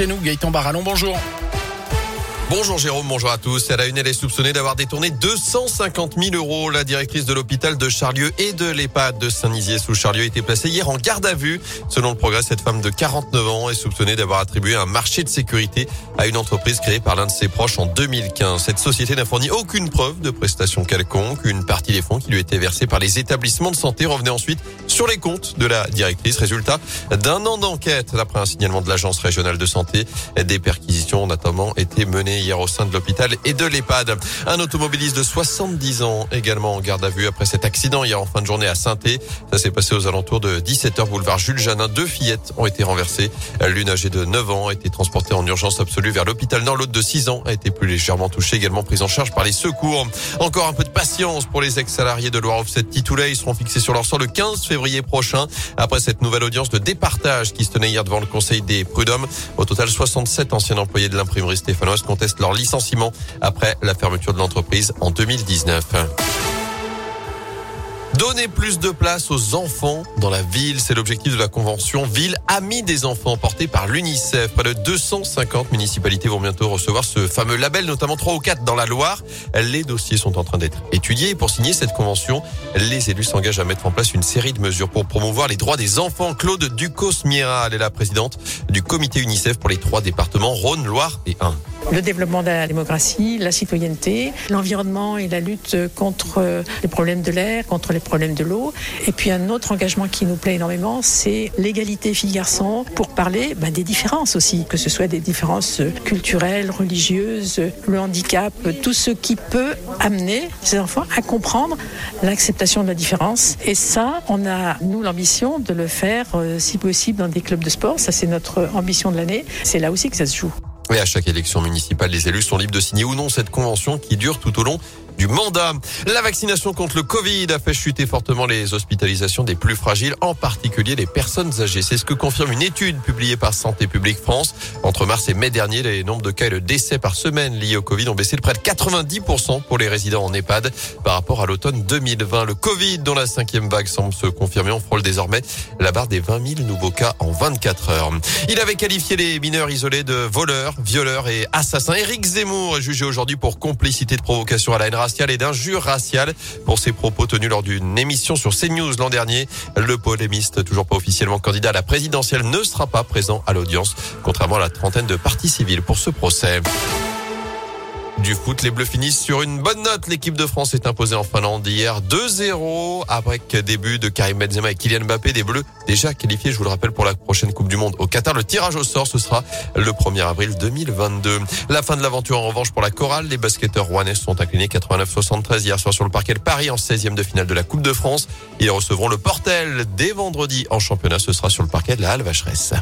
chez nous. Gaëtan Barallon, bonjour. Bonjour Jérôme, bonjour à tous. Elle a une, elle est soupçonnée d'avoir détourné 250 000 euros. La directrice de l'hôpital de Charlieu et de l'EHPAD de Saint-Nizier sous Charlieu a été placée hier en garde à vue. Selon le progrès, cette femme de 49 ans est soupçonnée d'avoir attribué un marché de sécurité à une entreprise créée par l'un de ses proches en 2015. Cette société n'a fourni aucune preuve de prestation quelconque. Une partie des fonds qui lui étaient versés par les établissements de santé revenait ensuite sur les comptes de la directrice. Résultat d'un an d'enquête. D'après un signalement de l'agence régionale de santé, des perquisitions ont notamment été menées hier au sein de l'hôpital et de l'EHPAD. Un automobiliste de 70 ans également en garde à vue après cet accident hier en fin de journée à saint Ça s'est passé aux alentours de 17h boulevard Jules Janin. Deux fillettes ont été renversées. L'une âgée de 9 ans a été transportée en urgence absolue vers l'hôpital Nord. L'autre de 6 ans a été plus légèrement touchée, également prise en charge par les secours. Encore un peu de patience pour les ex-salariés de Loire Offset Titoulet. Ils seront fixés sur leur sort le 15 février prochain après cette nouvelle audience de départage qui se tenait hier devant le Conseil des prud'hommes. Au total, 67 anciens employés de l'imprimerie stéphanoise contestent leur licenciement après la fermeture de l'entreprise en 2019. Donner plus de place aux enfants dans la ville, c'est l'objectif de la convention Ville Amis des enfants portée par l'UNICEF. Près de 250 municipalités vont bientôt recevoir ce fameux label, notamment 3 ou 4 dans la Loire. Les dossiers sont en train d'être étudiés pour signer cette convention, les élus s'engagent à mettre en place une série de mesures pour promouvoir les droits des enfants. Claude Ducos-Mira, elle est la présidente du comité UNICEF pour les trois départements Rhône, Loire et Ain le développement de la démocratie, la citoyenneté, l'environnement et la lutte contre les problèmes de l'air, contre les problèmes de l'eau. Et puis un autre engagement qui nous plaît énormément, c'est l'égalité filles-garçons pour parler ben, des différences aussi, que ce soit des différences culturelles, religieuses, le handicap, tout ce qui peut amener ces enfants à comprendre l'acceptation de la différence. Et ça, on a, nous, l'ambition de le faire, euh, si possible, dans des clubs de sport. Ça, c'est notre ambition de l'année. C'est là aussi que ça se joue. Et à chaque élection municipale, les élus sont libres de signer ou non cette convention qui dure tout au long du mandat. La vaccination contre le Covid a fait chuter fortement les hospitalisations des plus fragiles, en particulier les personnes âgées. C'est ce que confirme une étude publiée par Santé publique France. Entre mars et mai dernier, les nombres de cas et de décès par semaine liés au Covid ont baissé de près de 90% pour les résidents en EHPAD par rapport à l'automne 2020. Le Covid, dont la cinquième vague semble se confirmer, on frôle désormais la barre des 20 000 nouveaux cas en 24 heures. Il avait qualifié les mineurs isolés de voleurs, violeurs et assassins. Éric Zemmour est jugé aujourd'hui pour complicité de provocation à la haine et d'injures raciales pour ses propos tenus lors d'une émission sur CNews l'an dernier. Le polémiste, toujours pas officiellement candidat à la présidentielle, ne sera pas présent à l'audience, contrairement à la trentaine de partis civils pour ce procès. Du foot, les Bleus finissent sur une bonne note. L'équipe de France est imposée en Finlande hier 2-0 avec début de Karim Benzema et Kylian Mbappé. Des Bleus déjà qualifiés, je vous le rappelle, pour la prochaine Coupe du Monde au Qatar. Le tirage au sort, ce sera le 1er avril 2022. La fin de l'aventure en revanche pour la chorale. Les basketteurs rouennais sont inclinés 89-73 hier soir sur le parquet de Paris en 16e de finale de la Coupe de France. Ils recevront le Portel dès vendredi en championnat. Ce sera sur le parquet de la Halle Vacheresse.